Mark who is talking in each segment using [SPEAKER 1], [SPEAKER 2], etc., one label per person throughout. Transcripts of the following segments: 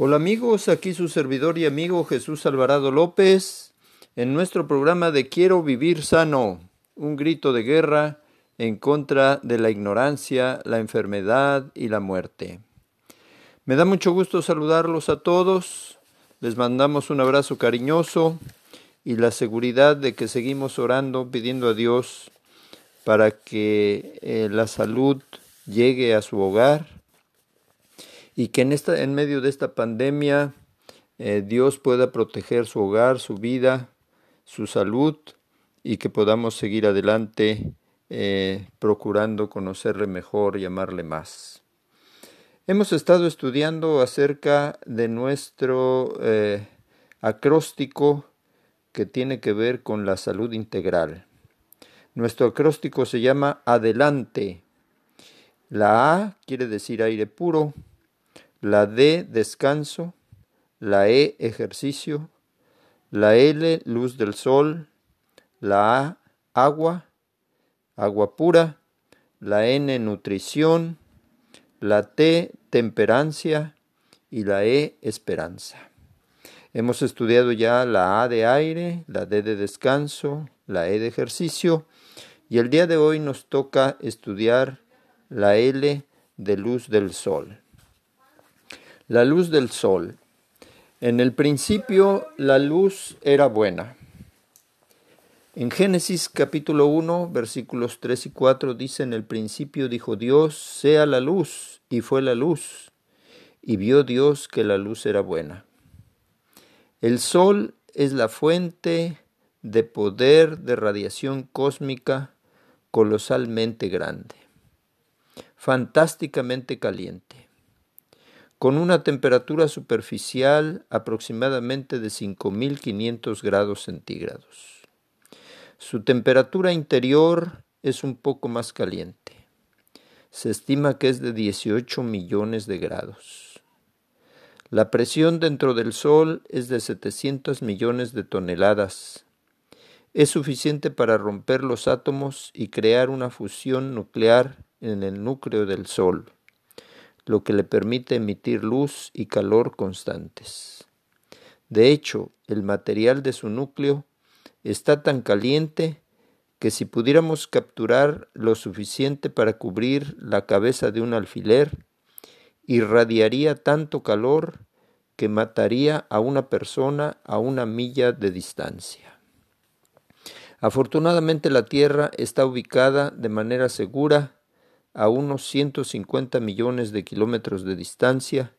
[SPEAKER 1] Hola amigos, aquí su servidor y amigo Jesús Alvarado López en nuestro programa de Quiero vivir sano, un grito de guerra en contra de la ignorancia, la enfermedad y la muerte. Me da mucho gusto saludarlos a todos, les mandamos un abrazo cariñoso y la seguridad de que seguimos orando, pidiendo a Dios para que eh, la salud llegue a su hogar y que en, esta, en medio de esta pandemia eh, Dios pueda proteger su hogar, su vida, su salud y que podamos seguir adelante eh, procurando conocerle mejor y amarle más. Hemos estado estudiando acerca de nuestro eh, acróstico que tiene que ver con la salud integral. Nuestro acróstico se llama Adelante. La A quiere decir aire puro, la D descanso, la E ejercicio, la L luz del sol, la A agua, agua pura, la N nutrición, la T temperancia. Y la E esperanza. Hemos estudiado ya la A de aire, la D de descanso, la E de ejercicio. Y el día de hoy nos toca estudiar la L de luz del sol. La luz del sol. En el principio la luz era buena. En Génesis capítulo 1 versículos 3 y 4 dice, en el principio dijo Dios, sea la luz, y fue la luz, y vio Dios que la luz era buena. El sol es la fuente de poder de radiación cósmica colosalmente grande, fantásticamente caliente con una temperatura superficial aproximadamente de 5.500 grados centígrados. Su temperatura interior es un poco más caliente. Se estima que es de 18 millones de grados. La presión dentro del Sol es de 700 millones de toneladas. Es suficiente para romper los átomos y crear una fusión nuclear en el núcleo del Sol lo que le permite emitir luz y calor constantes. De hecho, el material de su núcleo está tan caliente que si pudiéramos capturar lo suficiente para cubrir la cabeza de un alfiler, irradiaría tanto calor que mataría a una persona a una milla de distancia. Afortunadamente la Tierra está ubicada de manera segura a unos 150 millones de kilómetros de distancia,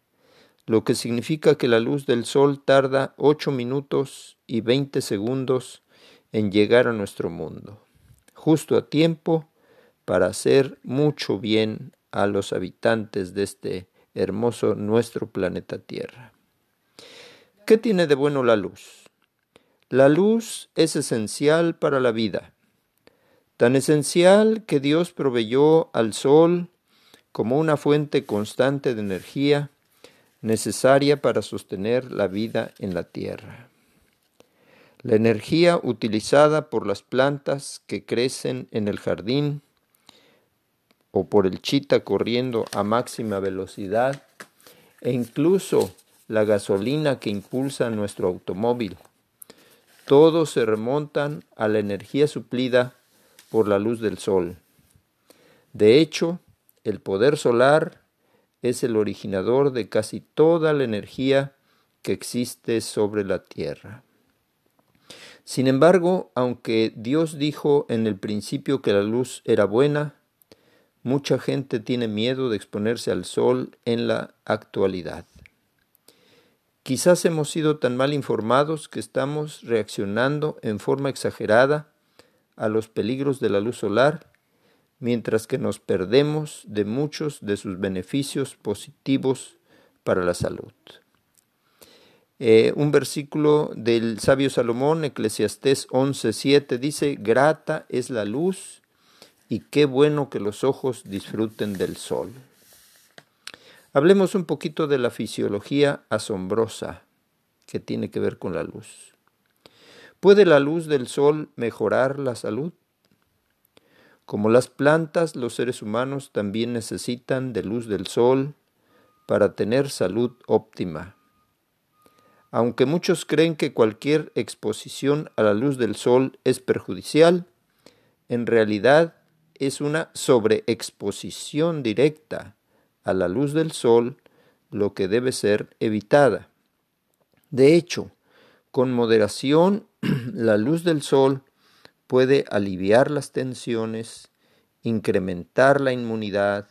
[SPEAKER 1] lo que significa que la luz del Sol tarda 8 minutos y 20 segundos en llegar a nuestro mundo, justo a tiempo para hacer mucho bien a los habitantes de este hermoso nuestro planeta Tierra. ¿Qué tiene de bueno la luz? La luz es esencial para la vida tan esencial que Dios proveyó al sol como una fuente constante de energía necesaria para sostener la vida en la tierra. La energía utilizada por las plantas que crecen en el jardín o por el chita corriendo a máxima velocidad e incluso la gasolina que impulsa nuestro automóvil. Todos se remontan a la energía suplida por la luz del sol. De hecho, el poder solar es el originador de casi toda la energía que existe sobre la tierra. Sin embargo, aunque Dios dijo en el principio que la luz era buena, mucha gente tiene miedo de exponerse al sol en la actualidad. Quizás hemos sido tan mal informados que estamos reaccionando en forma exagerada a los peligros de la luz solar, mientras que nos perdemos de muchos de sus beneficios positivos para la salud. Eh, un versículo del sabio Salomón, Eclesiastés 11:7, dice, grata es la luz y qué bueno que los ojos disfruten del sol. Hablemos un poquito de la fisiología asombrosa que tiene que ver con la luz. ¿Puede la luz del sol mejorar la salud? Como las plantas, los seres humanos también necesitan de luz del sol para tener salud óptima, Aunque muchos creen que cualquier exposición a la luz del sol es perjudicial, en realidad es una sobreexposición directa a la luz del sol lo que debe ser evitada. De hecho, con moderación, la luz del sol puede aliviar las tensiones, incrementar la inmunidad,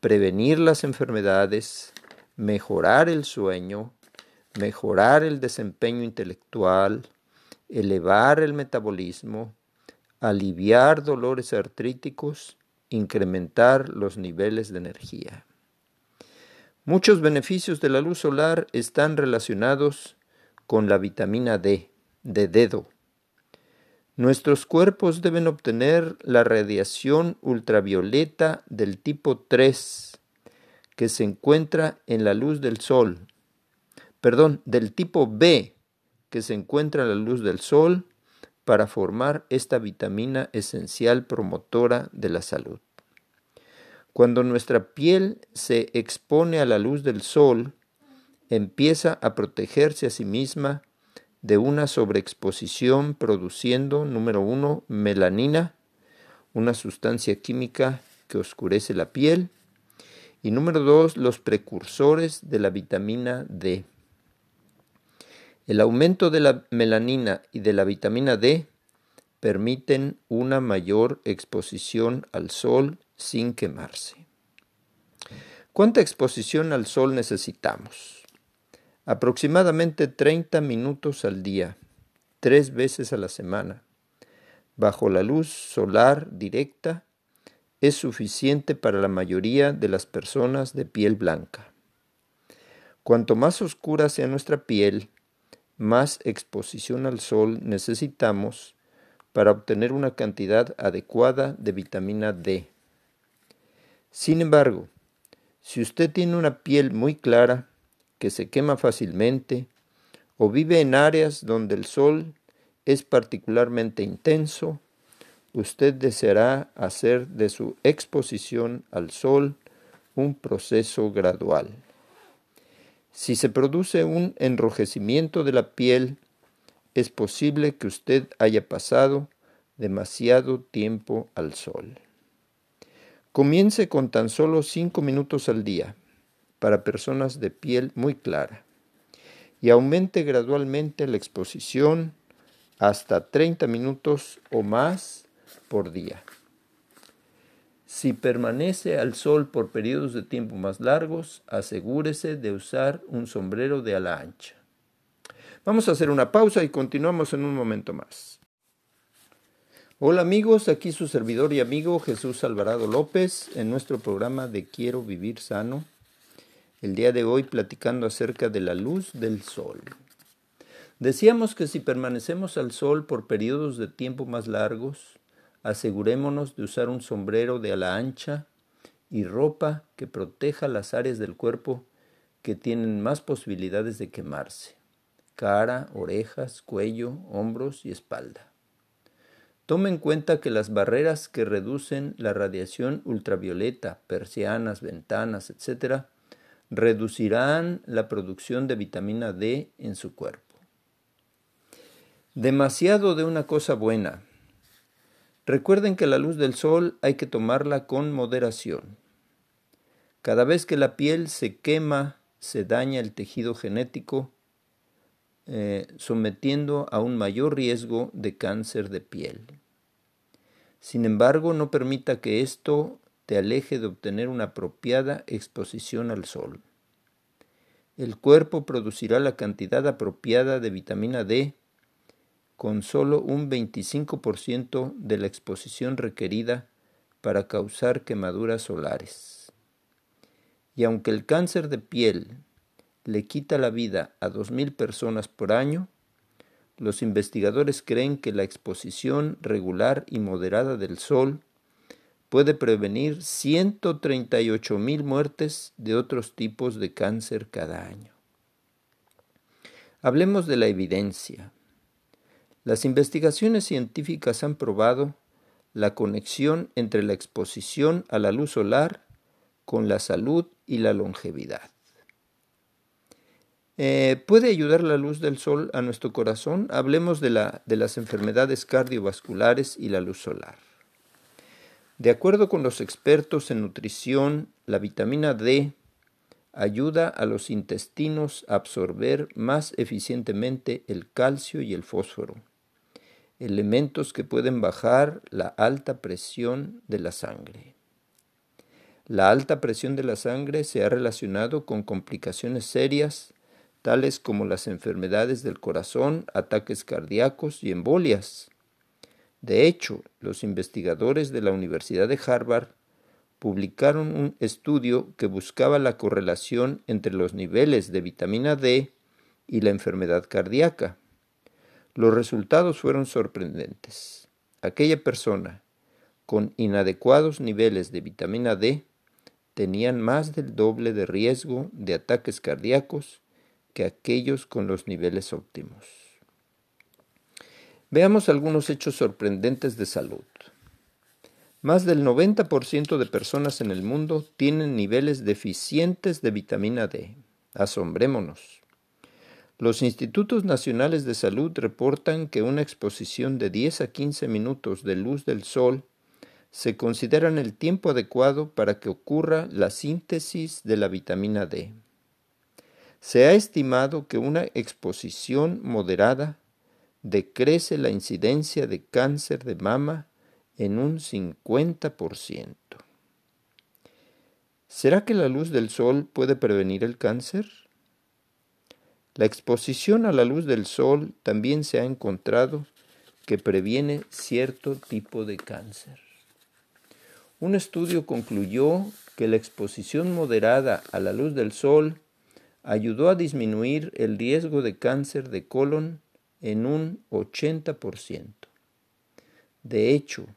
[SPEAKER 1] prevenir las enfermedades, mejorar el sueño, mejorar el desempeño intelectual, elevar el metabolismo, aliviar dolores artríticos, incrementar los niveles de energía. Muchos beneficios de la luz solar están relacionados con la vitamina D, de dedo. Nuestros cuerpos deben obtener la radiación ultravioleta del tipo 3, que se encuentra en la luz del sol, perdón, del tipo B, que se encuentra en la luz del sol, para formar esta vitamina esencial promotora de la salud. Cuando nuestra piel se expone a la luz del sol, empieza a protegerse a sí misma de una sobreexposición produciendo, número uno, melanina, una sustancia química que oscurece la piel, y número dos, los precursores de la vitamina D. El aumento de la melanina y de la vitamina D permiten una mayor exposición al sol sin quemarse. ¿Cuánta exposición al sol necesitamos? Aproximadamente 30 minutos al día, tres veces a la semana, bajo la luz solar directa, es suficiente para la mayoría de las personas de piel blanca. Cuanto más oscura sea nuestra piel, más exposición al sol necesitamos para obtener una cantidad adecuada de vitamina D. Sin embargo, si usted tiene una piel muy clara, que se quema fácilmente, o vive en áreas donde el sol es particularmente intenso, usted deseará hacer de su exposición al sol un proceso gradual. Si se produce un enrojecimiento de la piel, es posible que usted haya pasado demasiado tiempo al sol. Comience con tan solo 5 minutos al día para personas de piel muy clara y aumente gradualmente la exposición hasta 30 minutos o más por día. Si permanece al sol por periodos de tiempo más largos, asegúrese de usar un sombrero de ala ancha. Vamos a hacer una pausa y continuamos en un momento más. Hola amigos, aquí su servidor y amigo Jesús Alvarado López en nuestro programa de Quiero Vivir Sano. El día de hoy platicando acerca de la luz del sol. Decíamos que si permanecemos al sol por periodos de tiempo más largos, asegurémonos de usar un sombrero de ala ancha y ropa que proteja las áreas del cuerpo que tienen más posibilidades de quemarse, cara, orejas, cuello, hombros y espalda. Tome en cuenta que las barreras que reducen la radiación ultravioleta, persianas, ventanas, etc., reducirán la producción de vitamina D en su cuerpo. Demasiado de una cosa buena Recuerden que la luz del sol hay que tomarla con moderación. Cada vez que la piel se quema, se daña el tejido genético, eh, sometiendo a un mayor riesgo de cáncer de piel. Sin embargo, no permita que esto te aleje de obtener una apropiada exposición al sol. El cuerpo producirá la cantidad apropiada de vitamina D con solo un 25% de la exposición requerida para causar quemaduras solares. Y aunque el cáncer de piel le quita la vida a 2.000 personas por año, los investigadores creen que la exposición regular y moderada del sol puede prevenir 138.000 muertes de otros tipos de cáncer cada año. Hablemos de la evidencia. Las investigaciones científicas han probado la conexión entre la exposición a la luz solar con la salud y la longevidad. Eh, ¿Puede ayudar la luz del sol a nuestro corazón? Hablemos de, la, de las enfermedades cardiovasculares y la luz solar. De acuerdo con los expertos en nutrición, la vitamina D ayuda a los intestinos a absorber más eficientemente el calcio y el fósforo, elementos que pueden bajar la alta presión de la sangre. La alta presión de la sangre se ha relacionado con complicaciones serias tales como las enfermedades del corazón, ataques cardíacos y embolias. De hecho, los investigadores de la Universidad de Harvard publicaron un estudio que buscaba la correlación entre los niveles de vitamina D y la enfermedad cardíaca. Los resultados fueron sorprendentes. Aquella persona con inadecuados niveles de vitamina D tenían más del doble de riesgo de ataques cardíacos que aquellos con los niveles óptimos. Veamos algunos hechos sorprendentes de salud. Más del 90% de personas en el mundo tienen niveles deficientes de vitamina D. Asombrémonos. Los institutos nacionales de salud reportan que una exposición de 10 a 15 minutos de luz del sol se considera el tiempo adecuado para que ocurra la síntesis de la vitamina D. Se ha estimado que una exposición moderada decrece la incidencia de cáncer de mama en un 50%. ¿Será que la luz del sol puede prevenir el cáncer? La exposición a la luz del sol también se ha encontrado que previene cierto tipo de cáncer. Un estudio concluyó que la exposición moderada a la luz del sol ayudó a disminuir el riesgo de cáncer de colon en un 80%. De hecho,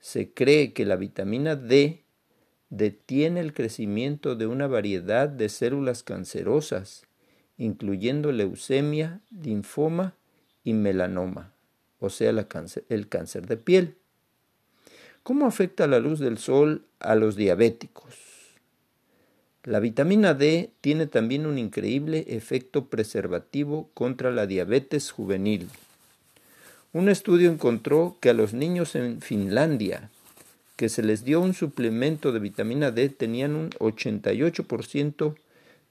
[SPEAKER 1] se cree que la vitamina D detiene el crecimiento de una variedad de células cancerosas, incluyendo leucemia, linfoma y melanoma, o sea, el cáncer de piel. ¿Cómo afecta la luz del sol a los diabéticos? La vitamina D tiene también un increíble efecto preservativo contra la diabetes juvenil. Un estudio encontró que a los niños en Finlandia que se les dio un suplemento de vitamina D tenían un 88%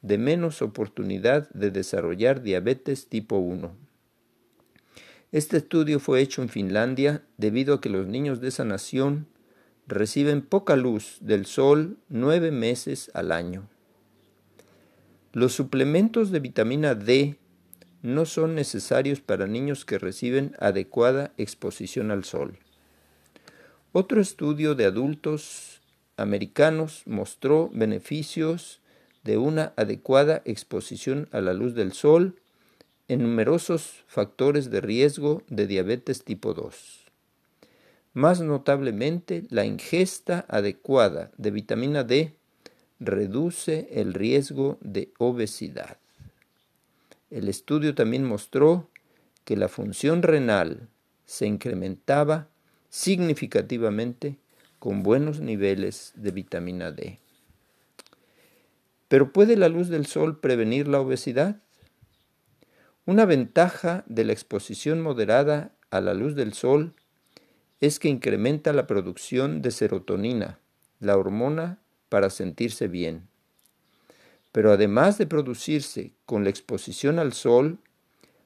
[SPEAKER 1] de menos oportunidad de desarrollar diabetes tipo 1. Este estudio fue hecho en Finlandia debido a que los niños de esa nación reciben poca luz del sol nueve meses al año. Los suplementos de vitamina D no son necesarios para niños que reciben adecuada exposición al sol. Otro estudio de adultos americanos mostró beneficios de una adecuada exposición a la luz del sol en numerosos factores de riesgo de diabetes tipo 2. Más notablemente, la ingesta adecuada de vitamina D reduce el riesgo de obesidad. El estudio también mostró que la función renal se incrementaba significativamente con buenos niveles de vitamina D. Pero ¿puede la luz del sol prevenir la obesidad? Una ventaja de la exposición moderada a la luz del sol es que incrementa la producción de serotonina, la hormona para sentirse bien. Pero además de producirse con la exposición al sol,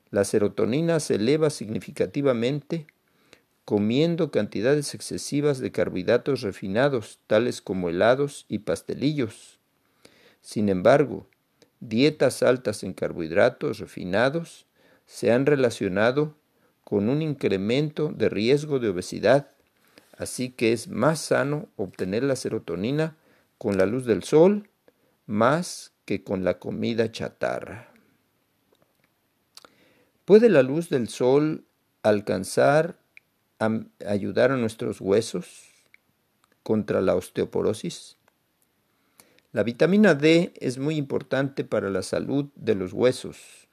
[SPEAKER 1] la serotonina se eleva significativamente comiendo cantidades excesivas de carbohidratos refinados, tales como helados y pastelillos. Sin embargo, dietas altas en carbohidratos refinados se han relacionado con un incremento de riesgo de obesidad, así que es más sano obtener la serotonina con la luz del sol más que con la comida chatarra. ¿Puede la luz del sol alcanzar a ayudar a nuestros huesos contra la osteoporosis? La vitamina D es muy importante para la salud de los huesos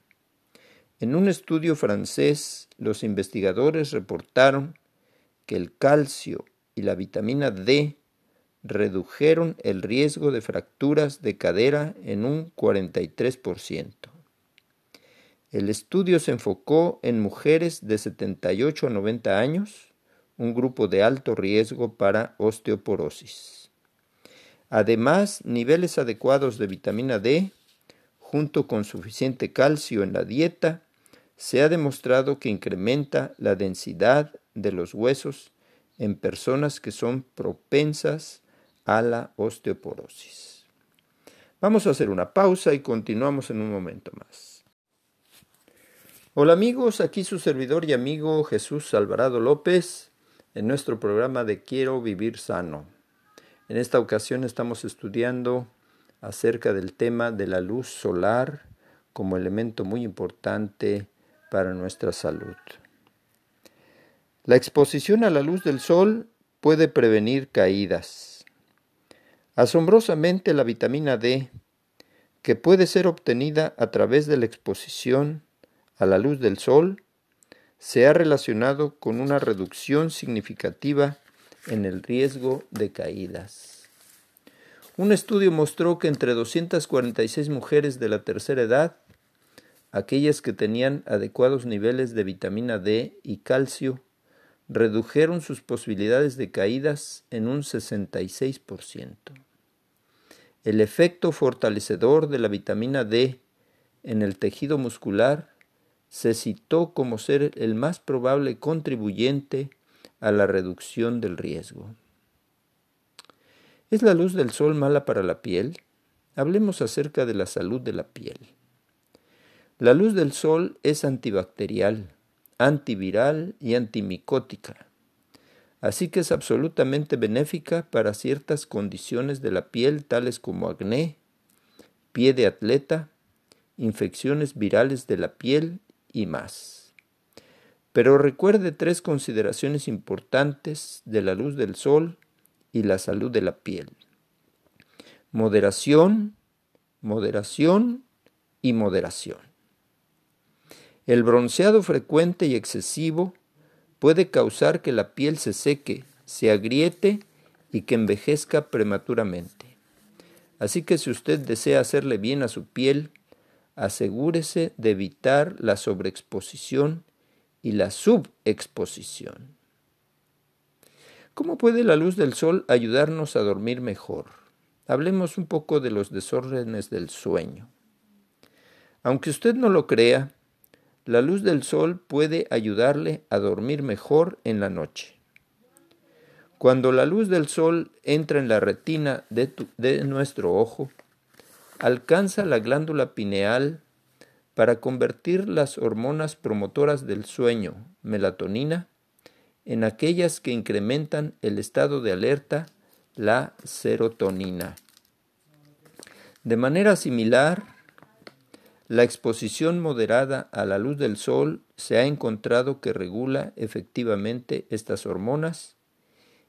[SPEAKER 1] en un estudio francés, los investigadores reportaron que el calcio y la vitamina D redujeron el riesgo de fracturas de cadera en un 43%. El estudio se enfocó en mujeres de 78 a 90 años, un grupo de alto riesgo para osteoporosis. Además, niveles adecuados de vitamina D, junto con suficiente calcio en la dieta, se ha demostrado que incrementa la densidad de los huesos en personas que son propensas a la osteoporosis. Vamos a hacer una pausa y continuamos en un momento más. Hola amigos, aquí su servidor y amigo Jesús Alvarado López en nuestro programa de Quiero vivir sano. En esta ocasión estamos estudiando acerca del tema de la luz solar como elemento muy importante para nuestra salud. La exposición a la luz del sol puede prevenir caídas. Asombrosamente la vitamina D, que puede ser obtenida a través de la exposición a la luz del sol, se ha relacionado con una reducción significativa en el riesgo de caídas. Un estudio mostró que entre 246 mujeres de la tercera edad aquellas que tenían adecuados niveles de vitamina D y calcio redujeron sus posibilidades de caídas en un 66%. El efecto fortalecedor de la vitamina D en el tejido muscular se citó como ser el más probable contribuyente a la reducción del riesgo. ¿Es la luz del sol mala para la piel? Hablemos acerca de la salud de la piel. La luz del sol es antibacterial, antiviral y antimicótica, así que es absolutamente benéfica para ciertas condiciones de la piel tales como acné, pie de atleta, infecciones virales de la piel y más. Pero recuerde tres consideraciones importantes de la luz del sol y la salud de la piel. Moderación, moderación y moderación. El bronceado frecuente y excesivo puede causar que la piel se seque, se agriete y que envejezca prematuramente. Así que si usted desea hacerle bien a su piel, asegúrese de evitar la sobreexposición y la subexposición. ¿Cómo puede la luz del sol ayudarnos a dormir mejor? Hablemos un poco de los desórdenes del sueño. Aunque usted no lo crea, la luz del sol puede ayudarle a dormir mejor en la noche. Cuando la luz del sol entra en la retina de, nuestro ojo, alcanza la glándula pineal para convertir las hormonas promotoras del sueño, melatonina, en aquellas que incrementan el estado de alerta, la serotonina. De manera similar, la exposición moderada a la luz del sol se ha encontrado que regula efectivamente estas hormonas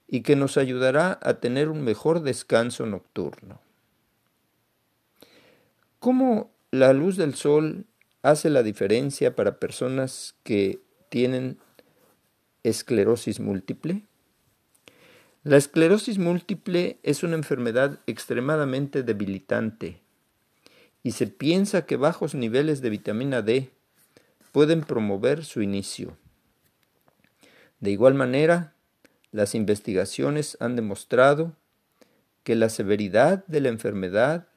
[SPEAKER 1] y que nos ayudará a tener un mejor descanso nocturno. ¿Cómo la luz del sol hace la diferencia para personas que tienen esclerosis múltiple? La esclerosis múltiple es una enfermedad extremadamente debilitante y se piensa que bajos niveles de vitamina D pueden promover su inicio. De igual manera, las investigaciones han demostrado que la severidad de la enfermedad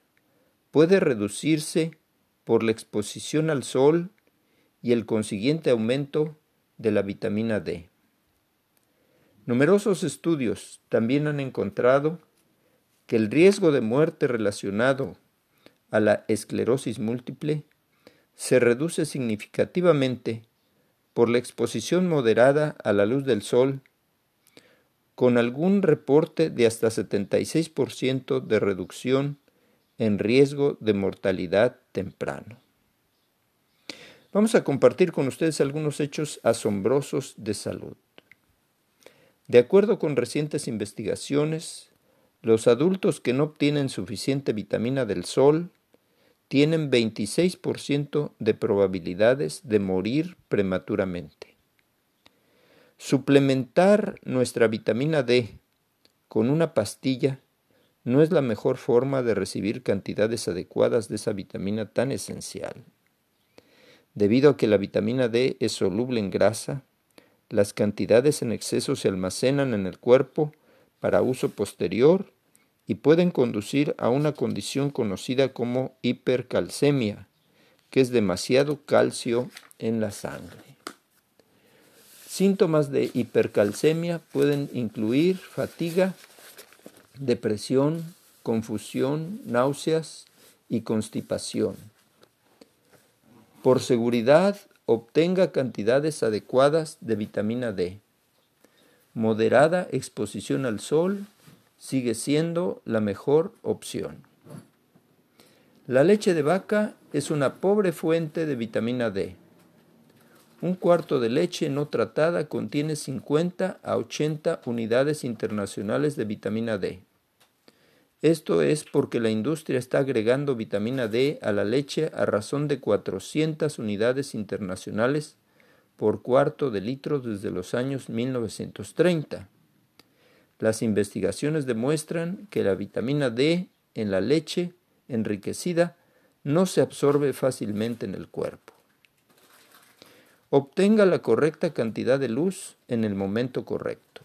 [SPEAKER 1] puede reducirse por la exposición al sol y el consiguiente aumento de la vitamina D. Numerosos estudios también han encontrado que el riesgo de muerte relacionado a la esclerosis múltiple se reduce significativamente por la exposición moderada a la luz del sol, con algún reporte de hasta 76% de reducción en riesgo de mortalidad temprano. Vamos a compartir con ustedes algunos hechos asombrosos de salud. De acuerdo con recientes investigaciones, los adultos que no obtienen suficiente vitamina del sol tienen 26% de probabilidades de morir prematuramente. Suplementar nuestra vitamina D con una pastilla no es la mejor forma de recibir cantidades adecuadas de esa vitamina tan esencial. Debido a que la vitamina D es soluble en grasa, las cantidades en exceso se almacenan en el cuerpo para uso posterior y pueden conducir a una condición conocida como hipercalcemia, que es demasiado calcio en la sangre. Síntomas de hipercalcemia pueden incluir fatiga, depresión, confusión, náuseas y constipación. Por seguridad, obtenga cantidades adecuadas de vitamina D. Moderada exposición al sol sigue siendo la mejor opción. La leche de vaca es una pobre fuente de vitamina D. Un cuarto de leche no tratada contiene 50 a 80 unidades internacionales de vitamina D. Esto es porque la industria está agregando vitamina D a la leche a razón de 400 unidades internacionales por cuarto de litro desde los años 1930. Las investigaciones demuestran que la vitamina D en la leche enriquecida no se absorbe fácilmente en el cuerpo. Obtenga la correcta cantidad de luz en el momento correcto.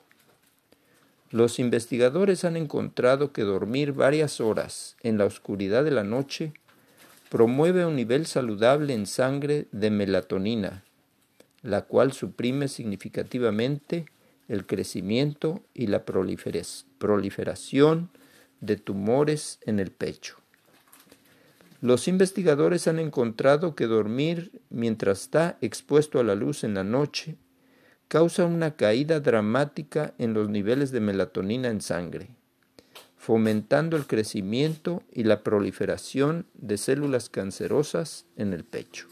[SPEAKER 1] Los investigadores han encontrado que dormir varias horas en la oscuridad de la noche promueve un nivel saludable en sangre de melatonina, la cual suprime significativamente el crecimiento y la proliferación de tumores en el pecho. Los investigadores han encontrado que dormir mientras está expuesto a la luz en la noche causa una caída dramática en los niveles de melatonina en sangre, fomentando el crecimiento y la proliferación de células cancerosas en el pecho.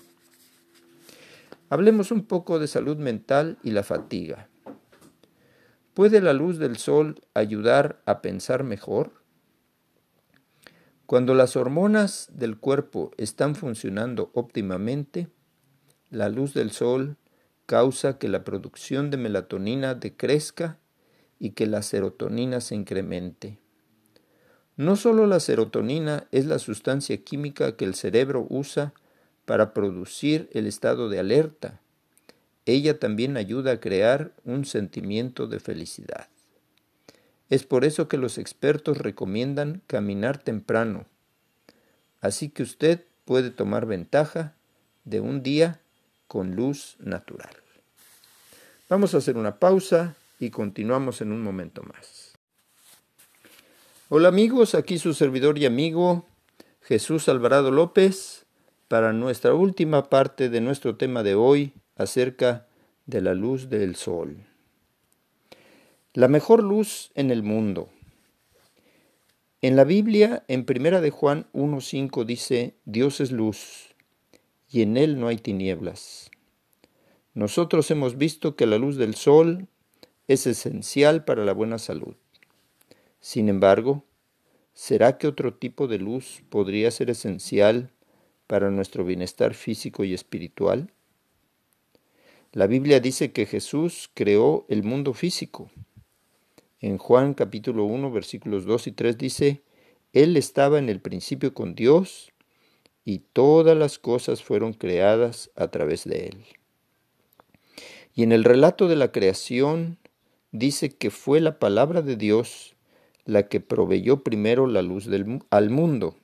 [SPEAKER 1] Hablemos un poco de salud mental y la fatiga. ¿Puede la luz del sol ayudar a pensar mejor? Cuando las hormonas del cuerpo están funcionando óptimamente, la luz del sol causa que la producción de melatonina decrezca y que la serotonina se incremente. No solo la serotonina es la sustancia química que el cerebro usa para producir el estado de alerta, ella también ayuda a crear un sentimiento de felicidad. Es por eso que los expertos recomiendan caminar temprano, así que usted puede tomar ventaja de un día con luz natural. Vamos a hacer una pausa y continuamos en un momento más. Hola amigos, aquí su servidor y amigo Jesús Alvarado López para nuestra última parte de nuestro tema de hoy acerca de la luz del sol. La mejor luz en el mundo. En la Biblia, en Primera de Juan 1.5 dice, Dios es luz, y en él no hay tinieblas. Nosotros hemos visto que la luz del sol es esencial para la buena salud. Sin embargo, ¿será que otro tipo de luz podría ser esencial para nuestro bienestar físico y espiritual? La Biblia dice que Jesús creó el mundo físico. En Juan capítulo 1 versículos 2 y 3 dice, Él estaba en el principio con Dios y todas las cosas fueron creadas a través de Él. Y en el relato de la creación dice que fue la palabra de Dios la que proveyó primero la luz al mundo,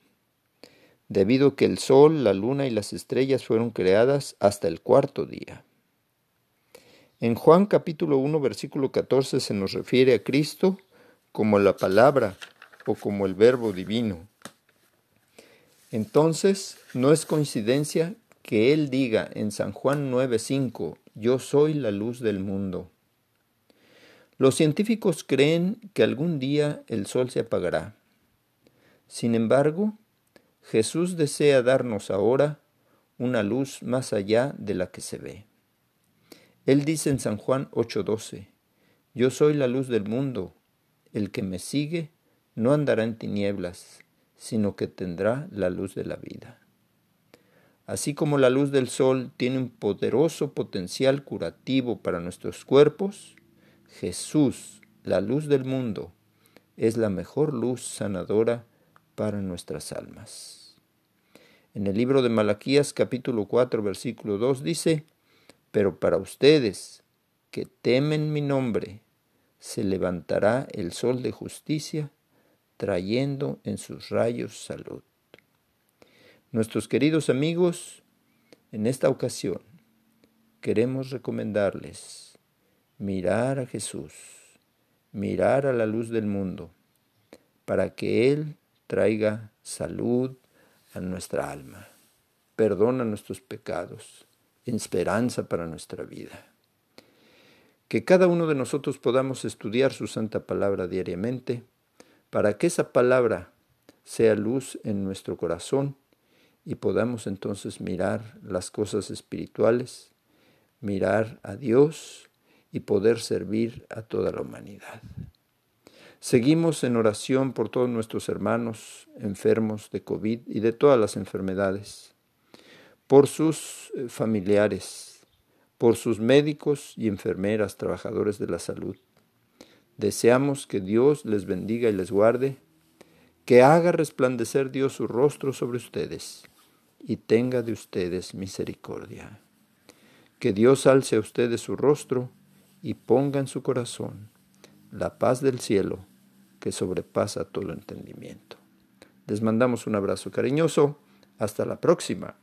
[SPEAKER 1] debido a que el sol, la luna y las estrellas fueron creadas hasta el cuarto día. En Juan capítulo 1 versículo 14 se nos refiere a Cristo como la palabra o como el verbo divino. Entonces, no es coincidencia que Él diga en San Juan 9:5, yo soy la luz del mundo. Los científicos creen que algún día el sol se apagará. Sin embargo, Jesús desea darnos ahora una luz más allá de la que se ve. Él dice en San Juan 8:12, Yo soy la luz del mundo, el que me sigue no andará en tinieblas, sino que tendrá la luz de la vida. Así como la luz del sol tiene un poderoso potencial curativo para nuestros cuerpos, Jesús, la luz del mundo, es la mejor luz sanadora para nuestras almas. En el libro de Malaquías capítulo 4 versículo 2 dice, Pero para ustedes que temen mi nombre, se levantará el sol de justicia, trayendo en sus rayos salud. Nuestros queridos amigos, en esta ocasión queremos recomendarles mirar a Jesús, mirar a la luz del mundo, para que Él traiga salud a nuestra alma, perdona nuestros pecados, esperanza para nuestra vida. Que cada uno de nosotros podamos estudiar su santa palabra diariamente, para que esa palabra sea luz en nuestro corazón y podamos entonces mirar las cosas espirituales, mirar a Dios y poder servir a toda la humanidad. Seguimos en oración por todos nuestros hermanos enfermos de COVID y de todas las enfermedades, por sus eh, familiares, por sus médicos y enfermeras, trabajadores de la salud. Deseamos que Dios les bendiga y les guarde, que haga resplandecer Dios su rostro sobre ustedes y tenga de ustedes misericordia. Que Dios alce a ustedes su rostro y ponga en su corazón la paz del cielo que sobrepasa todo entendimiento. Les mandamos un abrazo cariñoso. Hasta la próxima.